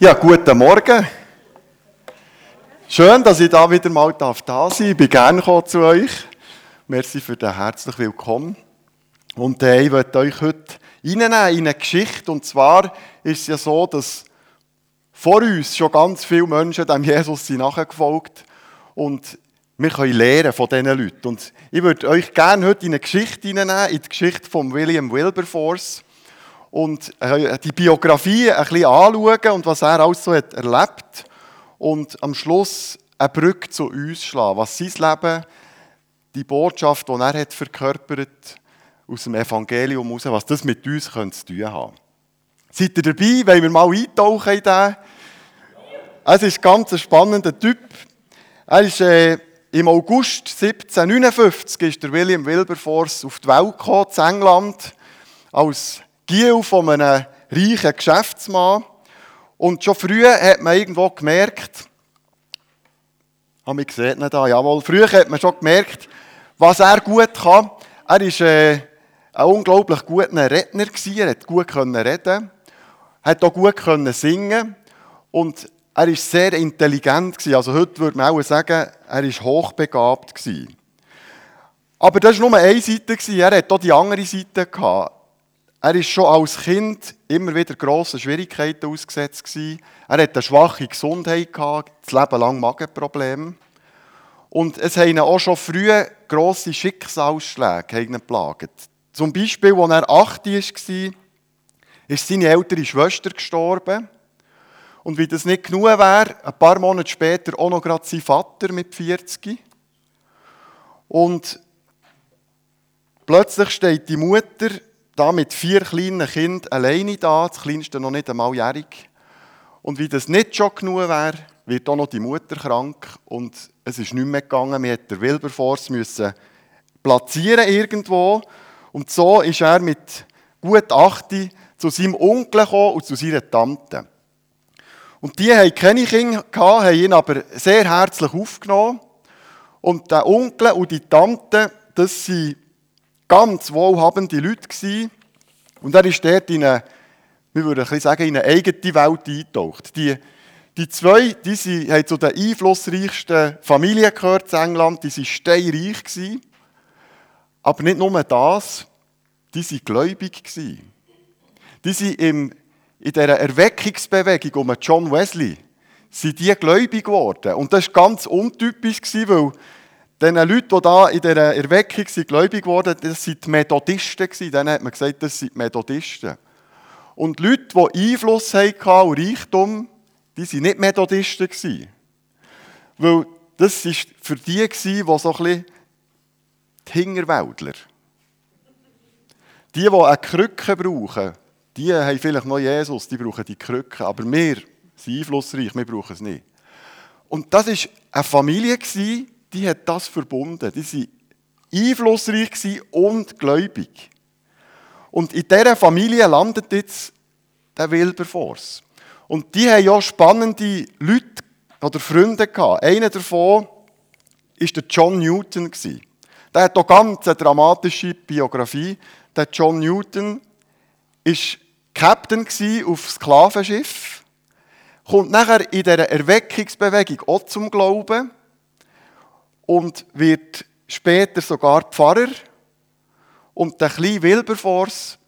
Ja, guten Morgen. Schön, dass ich da wieder mal da sein darf. Ich bin gerne zu euch. Merci für den herzlich willkommen. Und äh, ich möchte euch heute reinnehmen in eine Geschichte. Und zwar ist es ja so, dass vor uns schon ganz viele Menschen dem Jesus sind nachgefolgt und wir können lernen von diesen Leuten. Und ich würde euch gerne heute in eine Geschichte hineinnehmen, in die Geschichte von William Wilberforce und äh, die Biografie ein bisschen anschauen und was er alles so hat erlebt und am Schluss eine Brücke zu uns schlagen, was sein Leben, die Botschaft, die er hat verkörpert aus dem Evangelium heraus, was das mit uns zu tun haben. Seid ihr dabei? Wollen wir mal eintauchen in den? Es ist ganz ein spannender Typ. Er ist äh, im August 1759 ist der William Wilberforce auf die Welt gekommen, in England, als Giel von einem reichen Geschäftsmann. Und schon früh hat man irgendwo gemerkt, habe ich gesehen, da, jawohl, früher hat man schon gemerkt, was er gut kann. Er war äh, ein unglaublich guter Redner, gewesen. er hat gut reden hat auch gut singen und er war sehr intelligent. Gewesen. Also heute würde man auch sagen, er war hochbegabt. Gewesen. Aber das war nur eine Seite, er hatte auch die andere Seite. Gehabt. Er ist schon als Kind immer wieder grossen Schwierigkeiten ausgesetzt gewesen. Er hatte eine schwache Gesundheit gehabt, das Leben lang Magenprobleme. Und es haben ihn auch schon früh grosse Schicksalsschläge geplagt. Zum Beispiel, als er 8 war, ist seine ältere Schwester gestorben. Und wie das nicht genug wäre, ein paar Monate später auch noch gerade sein Vater mit 40. Und plötzlich steht die Mutter da mit vier kleinen Kindern alleine da, das kleinste noch nicht einmal jährig. Und wie das nicht schon genug wäre, wird auch noch die Mutter krank und es ist nicht mehr gegangen. Wir mussten Wilberforce müssen platzieren irgendwo und so ist er mit gut 8 zu seinem Onkel gekommen und zu seiner Tante. Und die haben keine Kinder haben ihn aber sehr herzlich aufgenommen. Und der Onkel und die Tante, das sind ganz wohlhabende Leute. Und er ist dort in eine, wir würden ein sagen, in eine eigene Welt eingetaucht. Die, die zwei, die sind, haben zu den einflussreichsten Familien gehört in England, die waren steinreich gewesen. Aber nicht nur das, die waren gläubig gewesen. Die sind im, in dieser Erweckungsbewegung um John Wesley, sind die gläubig geworden. Und das war ganz untypisch, weil den Leuten, die da in dieser Erweckung sind, gläubig wurden, das sind die Methodisten. Dann hat man gesagt, das sind die Methodisten. Und Leute, die Einfluss hatten und Reichtum, die waren nicht Methodisten. Weil das war für die, die so ein bisschen die Hingerwäldler. Die, die eine Krücke brauchen, die haben vielleicht noch Jesus, die brauchen die Krücke. Aber wir sind einflussreich, wir brauchen es nicht. Und das war eine Familie, die hat das verbunden. Die waren einflussreich und gläubig. Und in dieser Familie landet jetzt der Wilberforce. Und die haben ja spannende Leute oder Freunde gehabt. Einer davon war der John Newton. Der hat auch ganz eine dramatische Biografie. Der John Newton war Captain auf Sklavenschiff, kommt nachher in dieser Erweckungsbewegung auch zum Glauben und wird später sogar Pfarrer. Und der kleine Wilberforce,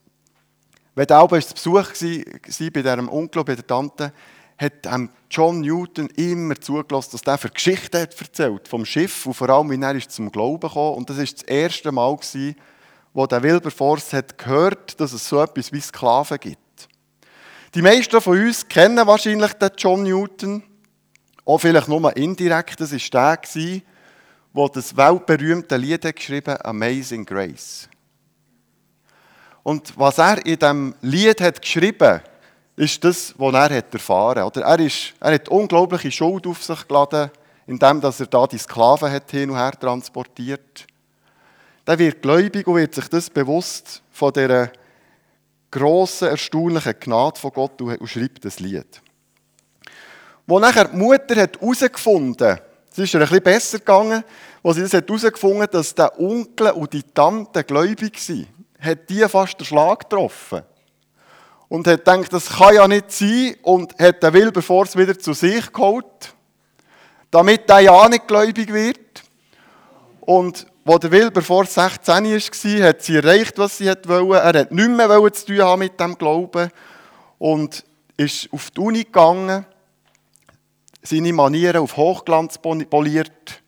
wenn er auch zu Besuch war bei diesem Onkel, bei der Tante, hat John Newton immer zugelassen, dass er für Geschichten hat erzählt vom Schiff und vor allem, wie er zum Glauben kam. Und das war das erste Mal, wo der Wilberforce hat gehört, dass es so etwas wie Sklaven gibt. Die meisten von uns kennen wahrscheinlich den John Newton, auch vielleicht nur indirekt. Das war der, wo das weltberühmte Lied hat geschrieben Amazing Grace. Und was er in diesem Lied hat geschrieben ist das, was er hat erfahren hat. Er, er hat unglaubliche Schuld auf sich geladen, indem er da die Sklaven hat hin und her transportiert. Der wird gläubig und wird sich das bewusst von dieser grossen, erstaunlichen Gnade von Gott und schreibt das Lied. Wo nachher die Mutter herausgefunden hat, es ist ihr ein besser gegangen, als sie herausgefunden hat, dass der Onkel und die Tante gläubig sind. Hat die fast den Schlag getroffen. und hat gedacht, das kann ja nicht sein und hat den Wilberforce wieder zu sich geholt, damit er ja nicht gläubig wird. Und wo der Wilberforce 16 war, hat sie erreicht, was sie wollte. Er hat nichts mehr zu tun haben mit dem Glauben und ist auf die Uni gegangen, seine Manieren auf Hochglanz poliert,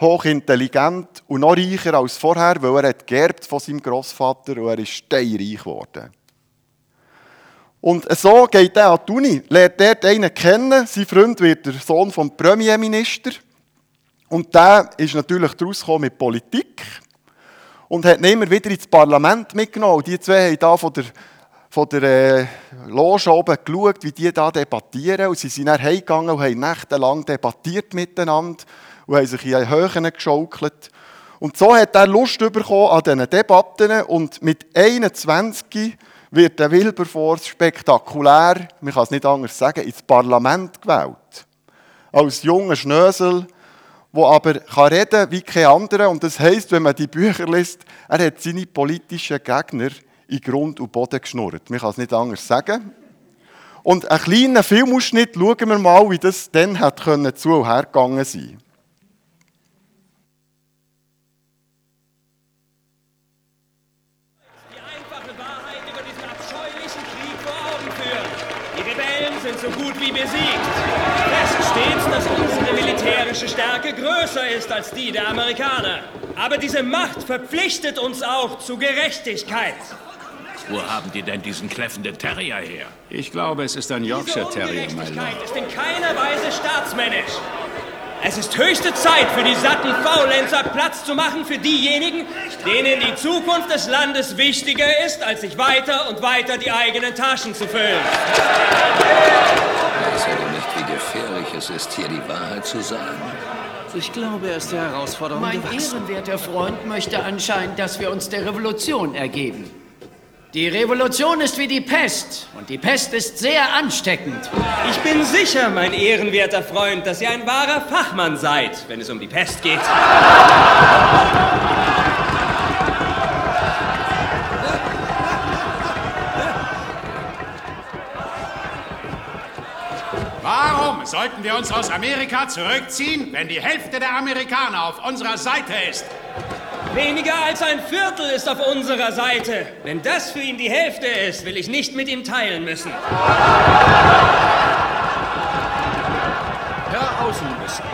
hochintelligent und noch reicher als vorher, weil er hat geerbt von seinem Großvater und er ist steinreich geworden. Und so geht er an die Uni, lernt dort einen kennen. Sein Freund wird der Sohn vom Premierminister. Und der ist natürlich daraus mit Politik und hat ihn immer wieder ins Parlament mitgenommen. Die zwei haben da von der, von der äh, Loge oben geschaut, wie die da debattieren. Und sie sind dann heimgegangen und haben nächtelang debattiert miteinander und haben sich in Höhen geschaukelt. Und so hat er Lust bekommen an diesen Debatten und mit 21 wird der Wilberforce spektakulär, man kann es nicht anders sagen, ins Parlament gewählt. Als junger Schnösel, der aber kann reden wie kein anderer. Und das heisst, wenn man die Bücher liest, er hat seine politischen Gegner in Grund und Boden geschnurrt. Man kann es nicht anders sagen. Und einen kleinen Filmausschnitt schauen wir mal, wie das dann hat zu und her gegangen sein Stärke größer ist als die der Amerikaner. Aber diese Macht verpflichtet uns auch zu Gerechtigkeit. Wo haben die denn diesen kläffenden Terrier her? Ich glaube, es ist ein Yorkshire Terrier, mein Lord. ist in keiner Weise staatsmännisch. Es ist höchste Zeit für die satten Faulenzer Platz zu machen für diejenigen, denen die Zukunft des Landes wichtiger ist, als sich weiter und weiter die eigenen Taschen zu füllen. Weiß er denn nicht, wie gefährlich es ist, hier die Wahrheit zu sagen? Ich glaube, er ist der Herausforderung Mein gewachsen. ehrenwerter Freund möchte anscheinend, dass wir uns der Revolution ergeben. Die Revolution ist wie die Pest und die Pest ist sehr ansteckend. Ich bin sicher, mein ehrenwerter Freund, dass ihr ein wahrer Fachmann seid, wenn es um die Pest geht. Warum sollten wir uns aus Amerika zurückziehen, wenn die Hälfte der Amerikaner auf unserer Seite ist? Weniger als ein Viertel ist auf unserer Seite. Wenn das für ihn die Hälfte ist, will ich nicht mit ihm teilen müssen. Herr Außenminister,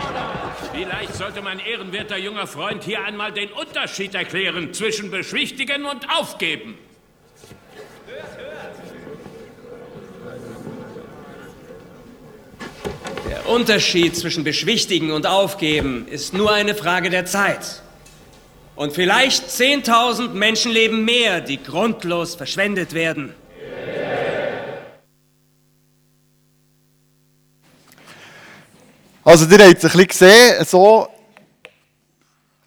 vielleicht sollte mein ehrenwerter junger Freund hier einmal den Unterschied erklären zwischen beschwichtigen und aufgeben. Der Unterschied zwischen beschwichtigen und aufgeben ist nur eine Frage der Zeit. Und vielleicht 10.000 Menschenleben mehr, die grundlos verschwendet werden. Also, ihr habt es ein bisschen gesehen, so,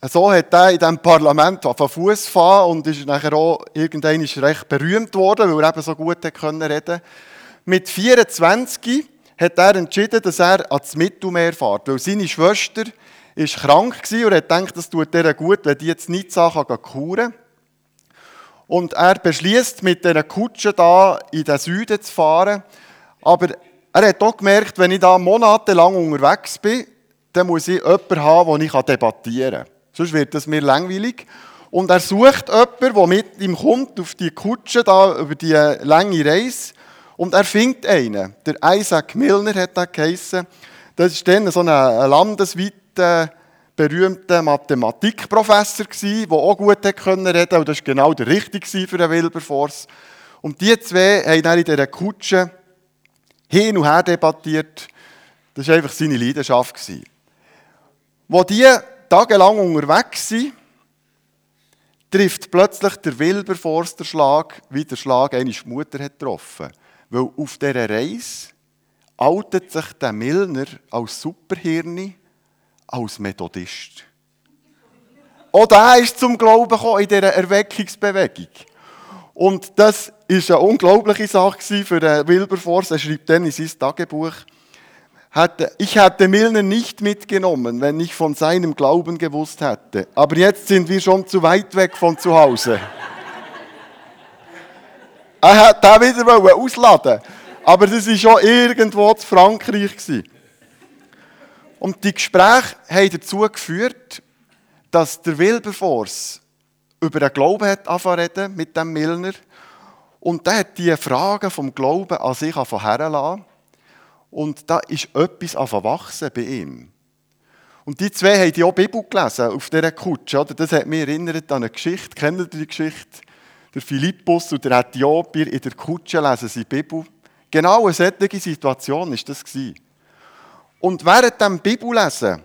so hat er in diesem Parlament auf Fuß fahren und ist nachher auch irgendwann recht berühmt worden, weil er eben so gut reden konnte. Mit 24 hat er entschieden, dass er ans Mittelmeer fährt, weil seine Schwester war krank und hat gedacht, das tut ihr gut, wenn die jetzt nicht Sachen kuren Und er beschließt, mit dieser Kutsche da in den Süden zu fahren. Aber er hat auch gemerkt, wenn ich da monatelang unterwegs bin, dann muss ich jemanden haben, den ich debattieren kann. Sonst wird es mir langweilig. Und er sucht jemanden, der mit ihm kommt auf die Kutsche da über die lange Reise. Und er findet einen. Der Isaac Milner hat er geheissen. Das war dann so ein landesweiter, berühmter Mathematikprofessor, der auch gut reden konnte. Und das war genau der Richtige für den Wilberforce. Und die zwei haben dann in dieser Kutsche hin und her debattiert. Das war einfach seine Leidenschaft. Wo die tagelang unterwegs sind, trifft plötzlich der Wilberforce den Schlag, wie der Schlag eine Mutter hat getroffen. Weil auf dieser Reise outet sich der Milner als Superhirni, als Methodist. Auch der ist zum Glauben gekommen in dieser Erweckungsbewegung. Und das war eine unglaubliche Sache für Wilberforce. Er schreibt dann in sein Tagebuch, ich hätte Milner nicht mitgenommen, wenn ich von seinem Glauben gewusst hätte. Aber jetzt sind wir schon zu weit weg von zu Hause. Er hat den wieder ausladen Aber das war schon irgendwo zu Frankreich. Gewesen. Und die Gespräche haben dazu geführt, dass der Wilberforce über den Glauben hat reden mit dem Milner. Und der hat die Fragen vom Glauben an sich herlassen. Und da ist etwas wachsen bei ihm. Und die zwei haben die auch Bibel gelesen auf dieser Kutsche. Oder? Das hat mich erinnert an eine Geschichte. Kennt ihr die Geschichte? Der Philippus und der Äthiopier in der Kutsche lesen sie Bibel. Genau eine solche Situation war das. Und während dem Bibellesen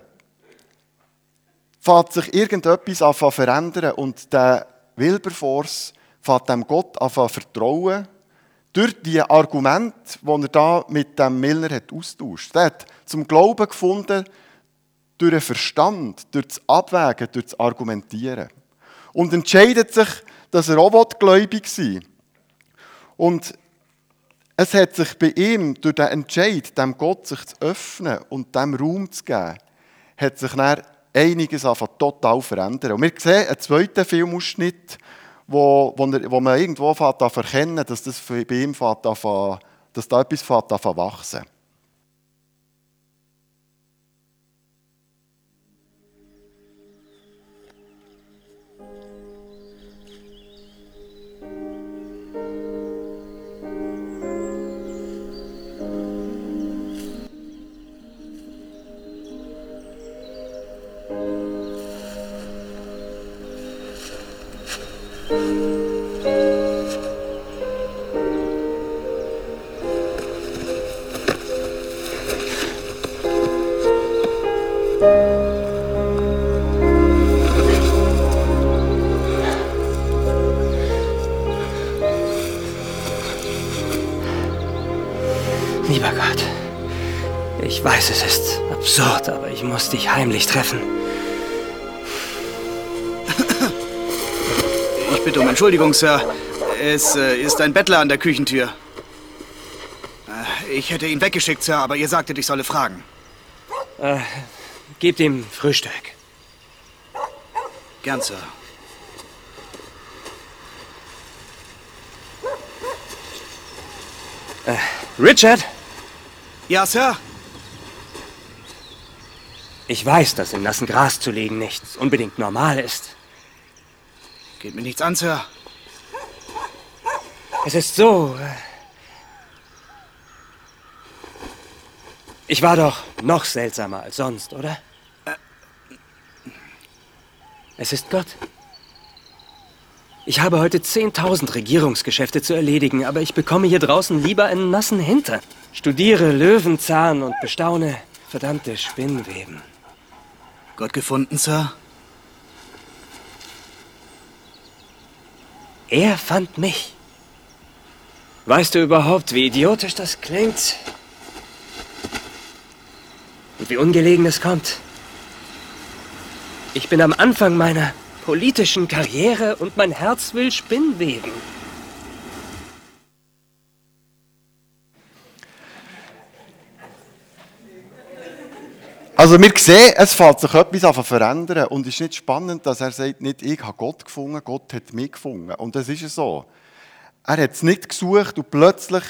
fängt sich irgendetwas an zu verändern und der Wilberforce fängt dem Gott an zu vertrauen durch die Argumente, die er da mit dem Milner hat austauscht. Er hat zum Glauben gefunden durch den Verstand, durch das Abwägen, durch das Argumentieren. Und entscheidet sich, dass er auch gläubig sein will. Und es hat sich bei ihm durch den Entscheid, dem Gott sich zu öffnen und dem Raum zu geben, hat sich dann einiges einfach total verändern. Und wir sehen einen zweiten Filmausschnitt, wo, wo, er, wo man irgendwo erkennen dass das bei ihm dass da etwas wachsen Lieber Gott, ich weiß, es ist absurd, aber ich muss dich heimlich treffen. Ich bitte um Entschuldigung, Sir. Es äh, ist ein Bettler an der Küchentür. Äh, ich hätte ihn weggeschickt, Sir, aber ihr sagtet, ich solle fragen. Äh, gebt ihm Frühstück. Gern, Sir. Äh, Richard? Ja, Sir? Ich weiß, dass im nassen Gras zu liegen nicht unbedingt normal ist. Geht mir nichts an, Sir. Es ist so. Äh, ich war doch noch seltsamer als sonst, oder? Es ist Gott. Ich habe heute 10.000 Regierungsgeschäfte zu erledigen, aber ich bekomme hier draußen lieber einen nassen Hintern. Studiere Löwenzahn und bestaune verdammte Spinnweben. Gott gefunden, Sir? Er fand mich. Weißt du überhaupt, wie idiotisch das klingt? Und wie ungelegen es kommt? Ich bin am Anfang meiner politischen Karriere und mein Herz will Spinnweben. Also wir sehen, es fällt sich etwas an zu verändern und es ist nicht spannend, dass er sagt, nicht ich habe Gott gefunden, Gott hat mich gefunden. Und das ist so. Er hat es nicht gesucht und plötzlich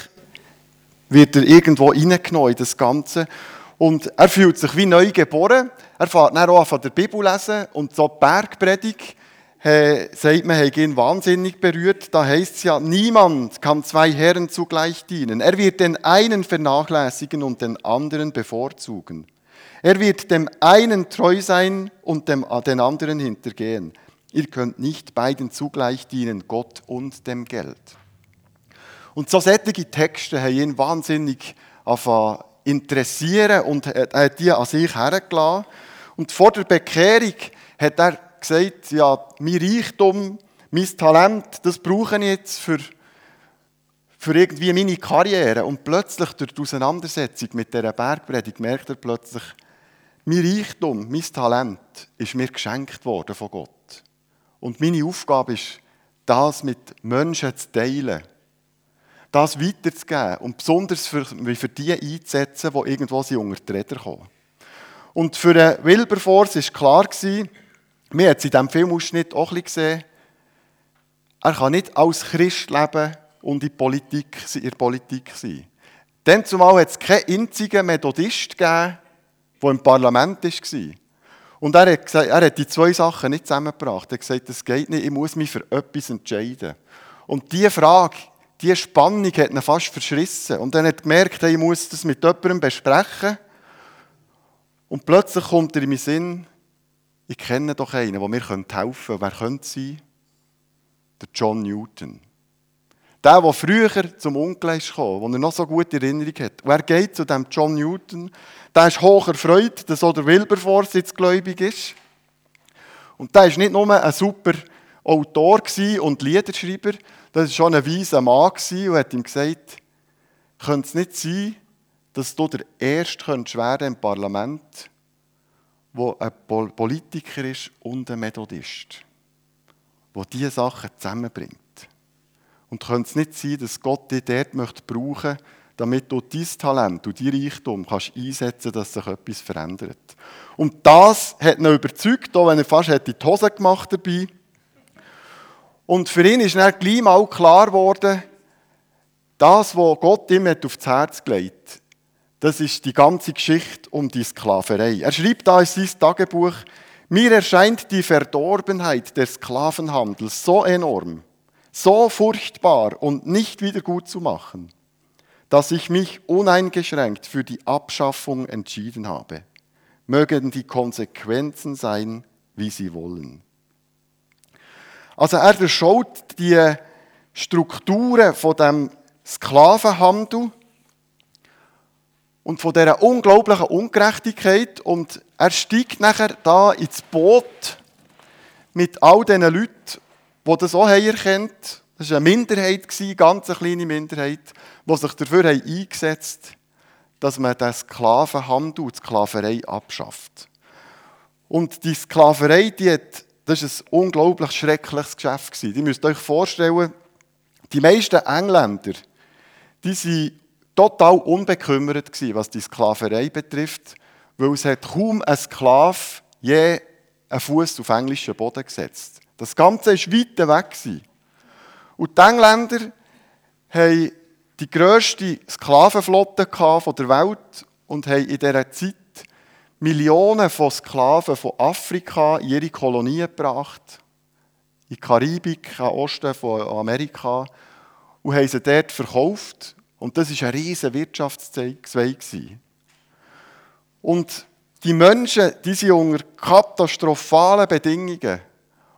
wird er irgendwo reingenommen in das Ganze. Und er fühlt sich wie neu geboren. Er fährt dann auch von der Bibel lesen und so die Bergpredigt äh, sagt man, hat ihn wahnsinnig berührt. Da heißt es ja, niemand kann zwei Herren zugleich dienen. Er wird den einen vernachlässigen und den anderen bevorzugen. Er wird dem einen treu sein und dem, den anderen hintergehen. Ihr könnt nicht beiden zugleich dienen, Gott und dem Geld. Und so solche Texte haben ihn wahnsinnig interessieren und hat die an sich hergelassen. Und vor der Bekehrung hat er gesagt, ja, mein Reichtum, mein Talent, das brauche ich jetzt für, für irgendwie meine Karriere. Und plötzlich durch die Auseinandersetzung mit dieser Bergpredigt merkt er plötzlich, mein Reichtum, mein Talent ist mir geschenkt worden von Gott. Und meine Aufgabe ist, das mit Menschen zu teilen. Das weiterzugeben und besonders für, für die einzusetzen, die irgendwo sie unter die Räder kommen. Und für den Wilberforce war klar, gewesen, wir haben es in diesem Filmausschnitt auch ein gesehen, er kann nicht als Christ leben und in, Politik, in der Politik sein. Dann zumal hat es keinen einzigen Methodist gegeben, der im Parlament war. Und er hat, gesagt, er hat die zwei Sachen nicht zusammengebracht. Er hat gesagt, das geht nicht, ich muss mich für etwas entscheiden. Und diese Frage, diese Spannung hat ihn fast verschrissen. Und dann hat er gemerkt, ich muss das mit jemandem besprechen. Und plötzlich kommt er in meinen Sinn, ich kenne doch einen, der mir helfen könnte. Wer könnte sein? Der John Newton. Der, der früher zum Onkel gekommen, den er noch so gute Erinnerung hat. Und er geht zu dem John Newton. Der ist hoch erfreut, dass auch der Wilberforce jetzt gläubig ist. Und der ist nicht nur ein super Autor und Liederschreiber, das war schon ein weiser Mann und hat ihm gesagt, könnte es nicht sein, dass du der Erste werden im Parlament, der ein Politiker ist und ein Methodist, der diese Sachen zusammenbringt. Und könnte es nicht sein, dass Gott dich dort möchte brauchen damit du dein Talent und dein Reichtum kannst einsetzen dass sich etwas verändert. Und das hat ihn überzeugt, auch wenn er fast die Hose gemacht dabei. Und für ihn ist dann gleich mal klar geworden, das, was Gott ihm aufs Herz gelegt hat, das ist die ganze Geschichte um die Sklaverei. Er schreibt da in sein Tagebuch, mir erscheint die Verdorbenheit des Sklavenhandels so enorm, so furchtbar und nicht wieder gut zu machen, dass ich mich uneingeschränkt für die Abschaffung entschieden habe. Mögen die Konsequenzen sein, wie sie wollen. Also er durchschaut die Strukturen von dem Sklavenhandel und von dieser unglaublichen Ungerechtigkeit und er steigt nachher da ins Boot mit all diesen Leuten, die das auch erkannt Das war eine Minderheit, eine ganz kleine Minderheit, die sich dafür eingesetzt haben, dass man den Sklavenhandel und die Sklaverei abschafft. Und die Sklaverei, die hat, das war ein unglaublich schreckliches Geschäft. Ihr müsst euch vorstellen, die meisten Engländer, die sind total unbekümmert was die Sklaverei betrifft, weil es hat kaum ein Sklave je einen Fuß auf englischen Boden gesetzt. Das Ganze war weit weg. Und die Engländer haben die grösste Sklavenflotte der Welt und haben in dieser Zeit Millionen von Sklaven von Afrika in ihre Kolonien gebracht, in die Karibik, am Osten von Amerika, und haben sie dort verkauft und das war ein riesiger Wirtschaftszweig. Und die Menschen, die sind unter katastrophalen Bedingungen,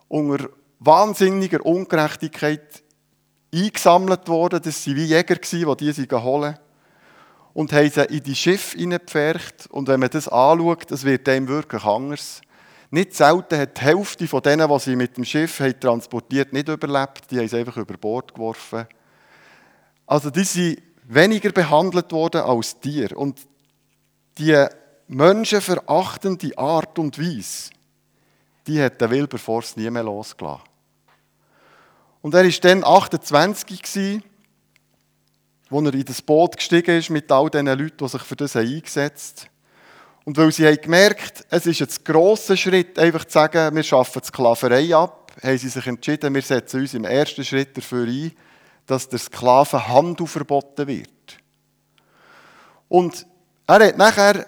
unter wahnsinniger Ungerechtigkeit eingesammelt worden. Das waren wie Jäger, die sie holen und haben sie in die Schiffe hineingepfercht. Und wenn man das anschaut, das wird dem wirklich anders. Nicht selten hat die Hälfte von denen, die sie mit dem Schiff haben transportiert nicht überlebt. Die haben sie einfach über Bord geworfen. Also die sind weniger behandelt worden als Tier. Und die menschenverachtende Art und Weise, die hat der Wilberforce nie mehr losgelassen. Und er war dann 28, als er in das Boot gestiegen ist mit all diesen Leuten, die sich für das eingesetzt haben. Und weil sie haben gemerkt, es ist ein grosser Schritt, einfach zu sagen, wir schaffen die Sklaverei ab, haben sie sich entschieden, wir setzen uns im ersten Schritt dafür ein, dass der Sklavenhandel verboten wird. Und er hat nachher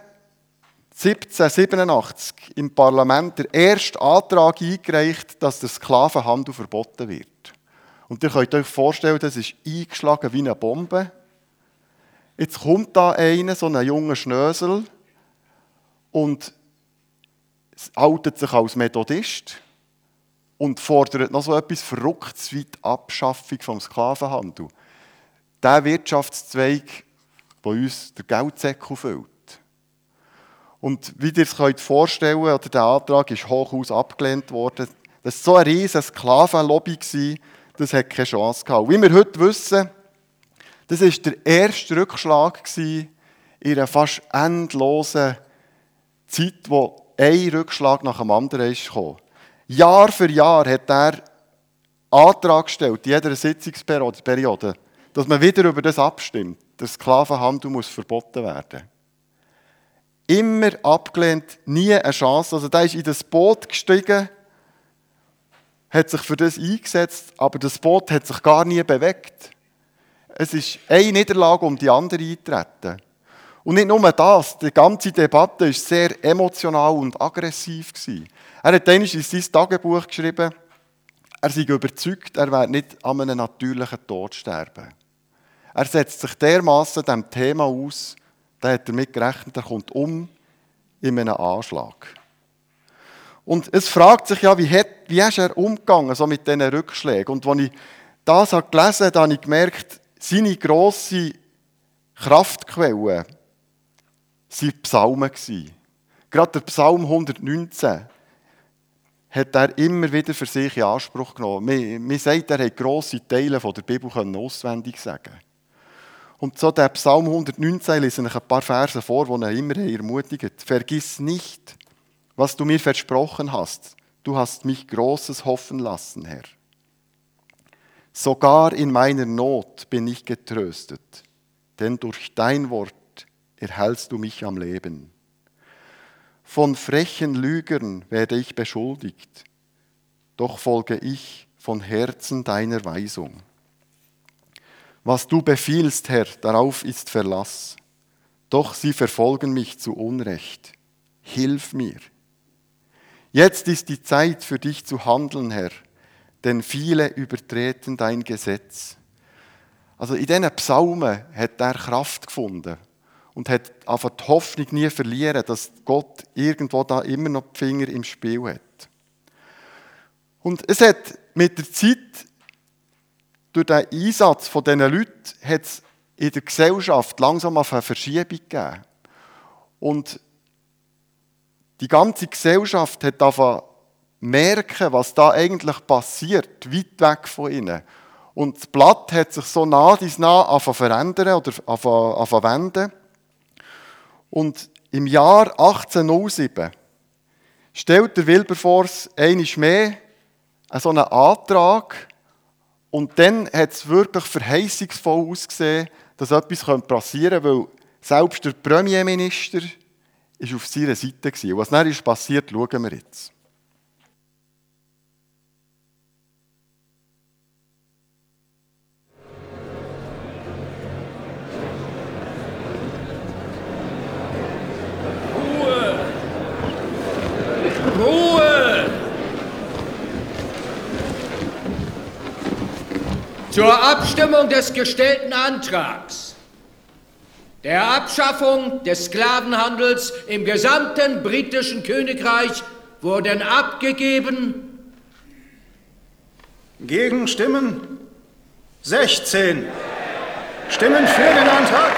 1787 im Parlament den ersten Antrag eingereicht, dass der Sklavenhandel verboten wird. Und ihr könnt euch vorstellen, das ist eingeschlagen wie eine Bombe. Jetzt kommt da einer, so ein junger Schnösel, und outet sich als Methodist und fordert noch so etwas Verrücktes wie die Abschaffung vom Sklavenhandel. Der Wirtschaftszweig, der uns der Geldsäckel füllt. Und wie ihr es euch vorstellen könnt, der Antrag ist hochaus abgelehnt worden. Das war so eine riesige Sklavenlobby, das hat keine Chance gehabt. Wie wir heute wissen, das war der erste Rückschlag in einer fast endlosen Zeit, wo ein Rückschlag nach dem anderen ist gekommen. Jahr für Jahr hat er Antrag gestellt, in jeder Sitzungsperiode, dass man wieder über das abstimmt. Der Sklavenhandel muss verboten werden. Immer abgelehnt, nie eine Chance. Also da ist in das Boot gestiegen, hat sich für das eingesetzt, aber das Boot hat sich gar nie bewegt. Es ist eine Niederlage um die andere eintreten. Und nicht nur das, die ganze Debatte war sehr emotional und aggressiv. Er hat einmal in sein Tagebuch geschrieben, er sei überzeugt, er werde nicht an einem natürlichen Tod sterben. Er setzt sich dermaßen dem Thema aus, da hat er damit gerechnet, er kommt um in einem Anschlag. Und es fragt sich ja, wie, hat, wie ist er umgegangen so mit diesen Rückschlägen? Und als ich das gelesen habe, habe ich gemerkt, seine grosse Kraftquelle waren Psalmen. Gerade der Psalm 119 hat er immer wieder für sich in Anspruch genommen. Man, sagt, er hat grosse Teile der Bibel auswendig sagen Und so der Psalm 119 lese ich ein paar Verse vor, die er immer ermutigt. Vergiss nicht, was du mir versprochen hast. Du hast mich Großes hoffen lassen, Herr. Sogar in meiner Not bin ich getröstet, denn durch dein Wort erhältst du mich am Leben. Von frechen Lügern werde ich beschuldigt, doch folge ich von Herzen deiner Weisung. Was du befiehlst, Herr, darauf ist Verlass, doch sie verfolgen mich zu Unrecht. Hilf mir. Jetzt ist die Zeit für dich zu handeln, Herr, denn viele übertreten dein Gesetz. Also in diesen Psalmen hat er Kraft gefunden und hat einfach die Hoffnung nie verlieren, dass Gott irgendwo da immer noch die Finger im Spiel hat. Und es hat mit der Zeit, durch den Einsatz von diesen Leuten, hat es in der Gesellschaft langsam auf eine Verschiebung gegeben. Und die ganze Gesellschaft hat davon merken, was da eigentlich passiert, weit weg von ihnen. Und das Blatt hat sich so nah dies nah anfangen verändern oder anfangen wenden. Und im Jahr 1807 stellt der Wilberforce einiges mehr so einen Antrag und dann hat es wirklich verheißungsvoll ausgesehen, dass etwas passieren könnte, weil selbst der Premierminister ist auf seiner Seite gewesen. Was dann ist passiert, schauen wir jetzt. Zur Abstimmung des gestellten Antrags der Abschaffung des Sklavenhandels im gesamten britischen Königreich wurden abgegeben. Gegenstimmen? 16. Stimmen für den Antrag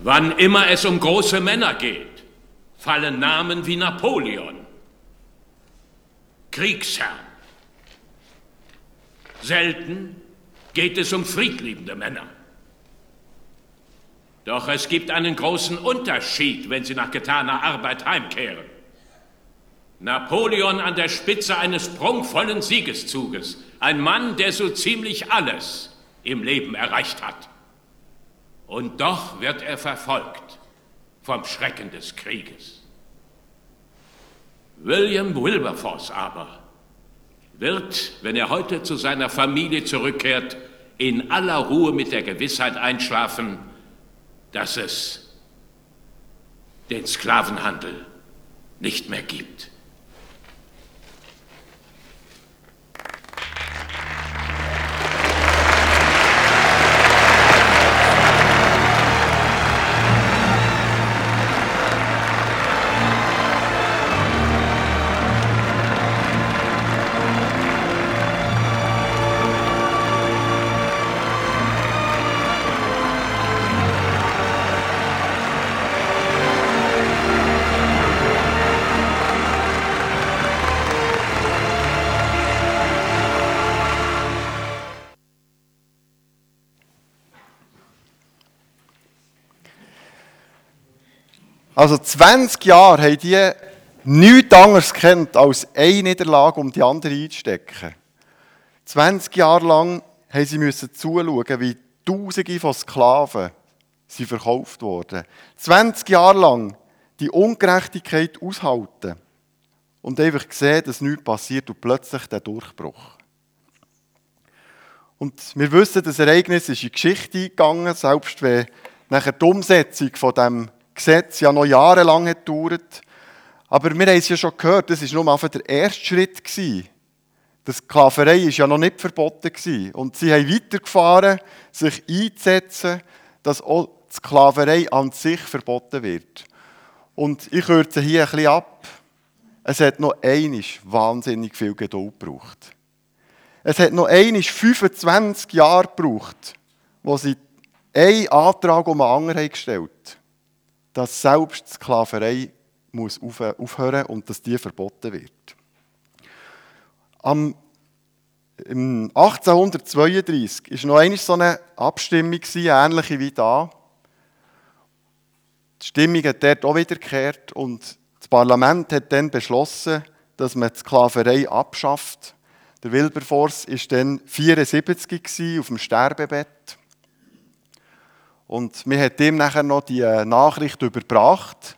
Wann immer es um große Männer geht, fallen Namen wie Napoleon, Kriegsherrn. Selten geht es um friedliebende Männer. Doch es gibt einen großen Unterschied, wenn sie nach getaner Arbeit heimkehren. Napoleon an der Spitze eines prunkvollen Siegeszuges, ein Mann, der so ziemlich alles im Leben erreicht hat. Und doch wird er verfolgt vom Schrecken des Krieges. William Wilberforce aber wird, wenn er heute zu seiner Familie zurückkehrt, in aller Ruhe mit der Gewissheit einschlafen, dass es den Sklavenhandel nicht mehr gibt. Also 20 Jahre haben die nichts anderes kennt, als eine Niederlage, um die andere einzustecken. 20 Jahre lang haben sie müssen zuschauen, wie Tausende von Sklaven sind verkauft wurden. 20 Jahre lang die Ungerechtigkeit aushalten und einfach sehen, dass nichts passiert und plötzlich der Durchbruch. Und wir wissen, das Ereignis ist in die Geschichte eingegangen, selbst wenn nachher die Umsetzung von dem Gesetz ja noch jahrelang gedauert. Aber wir haben es ja schon gehört, das war nur der erste Schritt. Gewesen. Die Sklaverei war ja noch nicht verboten. Gewesen. Und sie haben weitergefahren, sich einzusetzen, dass auch die Sklaverei an sich verboten wird. Und ich kürze hier ein bisschen ab. Es hat noch einisch wahnsinnig viel Geduld gebraucht. Es hat noch einisch 25 Jahre gebraucht, wo sie einen Antrag um einen anderen gestellt haben, dass selbst die Sklaverei muss aufhören und dass die verboten wird. Am 1832 war noch einmal so eine Abstimmung, ähnlich wie da. Die Stimmung hat dort auch wiedergekehrt und das Parlament hat dann beschlossen, dass man die Sklaverei abschafft. Der Wilberforce war dann 74 auf dem Sterbebett. Und mir hat ihm nachher noch die Nachricht überbracht,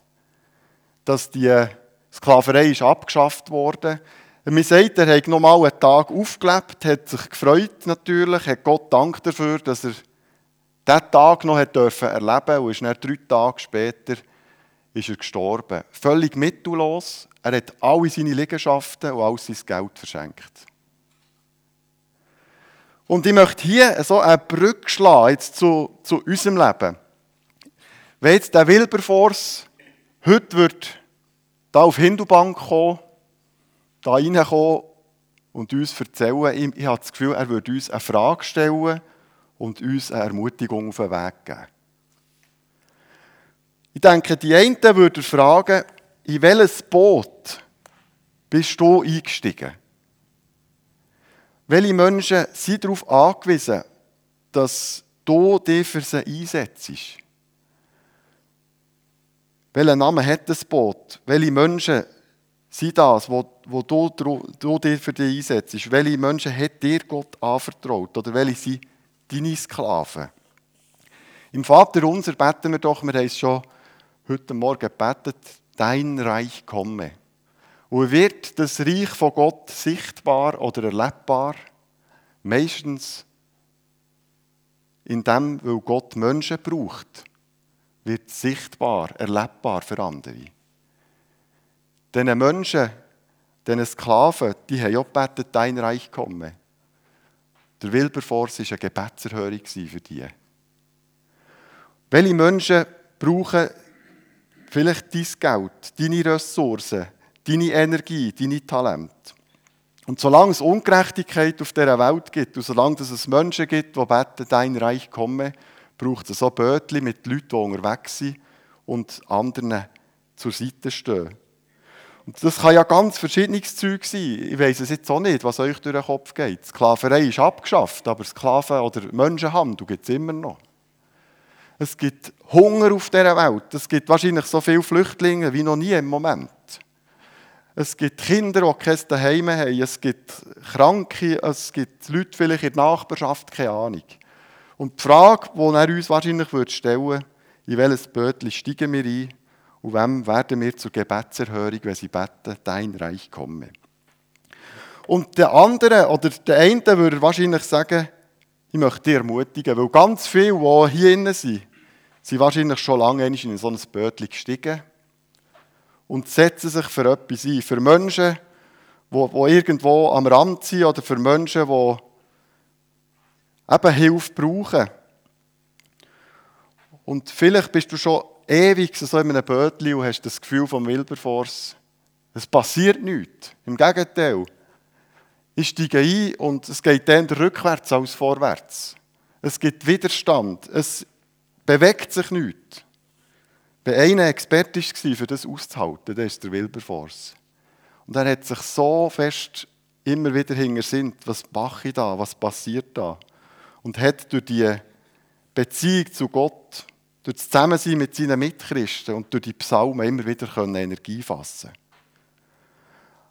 dass die Sklaverei ist abgeschafft wurde. Man sagt, er hat noch mal einen Tag aufgelebt, hat sich gefreut natürlich, hat Gott Dank dafür, dass er diesen Tag noch hat dürfen erleben und ist dann drei Tage später ist er gestorben. Völlig mittellos. Er hat alle seine Liegenschaften und all sein Geld verschenkt. Und ich möchte hier so eine Brücke schlagen jetzt zu, zu unserem Leben. Wenn jetzt der Wilberforce heute wird da auf Hindubank kommen, da reinkommen und uns erzählen, ich, ich habe das Gefühl, er würde uns eine Frage stellen und uns eine Ermutigung auf den Weg geben. Ich denke, die einen würden fragen, in welches Boot bist du eingestiegen? Welche Menschen sind darauf angewiesen, dass du dich für sie einsetzt? Welchen Namen hat das Boot? Welche Menschen sind das, wo, wo du, du für dich einsetzt? Welche Menschen hat dir Gott anvertraut? Oder welche sind deine Sklaven? Im Vater unser beten wir doch, wir haben es schon heute Morgen gebetet, dein Reich komme. Und wird das Reich von Gott sichtbar oder erlebbar? Meistens in dem, weil Gott Menschen braucht, wird sichtbar, erlebbar für andere. Diese Menschen, diese Sklaven, die haben auch gebetet, dein Reich komme. Der Wilberforce war eine Gebetserhörung für die. Welche Menschen brauchen vielleicht dein Geld, deine Ressourcen, deine Energie, deine Talente. Und solange es Ungerechtigkeit auf dieser Welt gibt und solange es Menschen gibt, die beten, dein Reich komme, braucht es so Bötchen mit Leuten, die unterwegs sind und anderen zur Seite stehen. Und das kann ja ganz verschiedenes Zeug sein. Ich weiß es jetzt auch nicht, was euch durch den Kopf geht. Sklaverei ist abgeschafft, aber Sklaven- oder Menschenhandel gibt es immer noch. Es gibt Hunger auf dieser Welt. Es gibt wahrscheinlich so viele Flüchtlinge wie noch nie im Moment. Es gibt Kinder, die kein Daheim haben. Es gibt Kranke. Es gibt Leute vielleicht in der Nachbarschaft, keine Ahnung. Und die Frage, die er uns wahrscheinlich stellen würde, in welches Bötchen steigen wir ein und wem werden wir zur Gebetserhörung, wenn sie beten, dein Reich komme. Und der andere oder der eine würde wahrscheinlich sagen, ich möchte dich ermutigen, weil ganz viele, die hier innen sind, sind wahrscheinlich schon lange in so ein Bötchen gestiegen und setzen sich für etwas ein. Für Menschen, die, die irgendwo am Rand sind oder für Menschen, die eben Hilfe brauchen. Und vielleicht bist du schon ewig so in einem Bötchen und hast das Gefühl vom Wilberforce, es passiert nichts. Im Gegenteil. Ich steige ein und es geht dann rückwärts als vorwärts. Es gibt Widerstand. Es bewegt sich nichts. Wenn einer Experte war, für das auszuhalten, dann ist der Wilberforce. Und er hat sich so fest immer wieder hintersinnt, was mache ich da, was passiert da. Und hat durch die Beziehung zu Gott, durch das Zusammensein mit seinen Mitchristen und durch die Psalmen immer wieder Energie fassen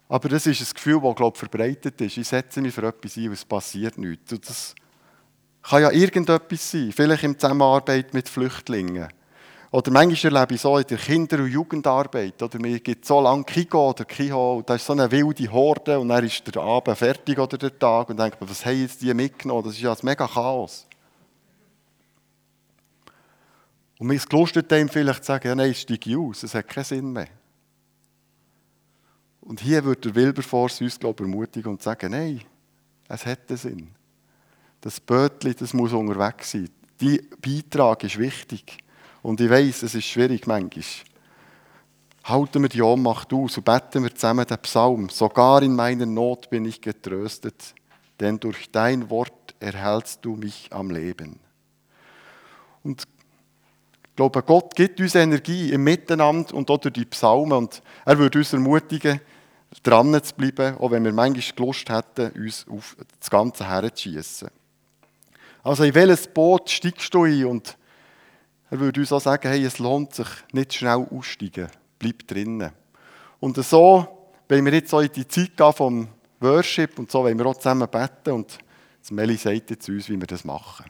Aber das ist ein Gefühl, das, glaube ich, verbreitet ist. Ich setze mich für etwas ein, was passiert nichts. Und das kann ja irgendetwas sein, vielleicht in Zusammenarbeit mit Flüchtlingen. Oder manchmal erlebe ich so in der Kinder- und Jugendarbeit, oder mir gibt so lange Kigo oder Kiho, und da ist so eine wilde Horde, und dann ist der Abend fertig oder der Tag, und denkt man, was haben jetzt die mitgenommen? Das ist ja ein mega Chaos. Und mir ist gelustet, dem vielleicht zu sagen, ja nein, steige aus, es hat keinen Sinn mehr. Und hier würde der Wilberforce uns, glaube ich, ermutigen und sagen, nein, es hat Sinn. Das Bötli, das muss unterwegs sein. Dein Beitrag ist wichtig. Und ich weiß, es ist schwierig manchmal. Halten wir die Ohnmacht aus und beten wir zusammen den Psalm. Sogar in meiner Not bin ich getröstet, denn durch dein Wort erhältst du mich am Leben. Und ich glaube, Gott gibt uns Energie im Miteinander und auch durch die Psalmen. Und er würde uns ermutigen, dran zu bleiben, auch wenn wir manchmal Lust hätten, uns auf das Ganze herzuschießen. Also in welches Boot steigst du ein? Und er würde uns auch sagen, hey, es lohnt sich, nicht schnell aussteigen, bleib drinnen. Und so, wenn wir jetzt so in die Zeit gehen vom Worship und so, wollen wir auch zusammen beten und Meli sagt jetzt uns, wie wir das machen.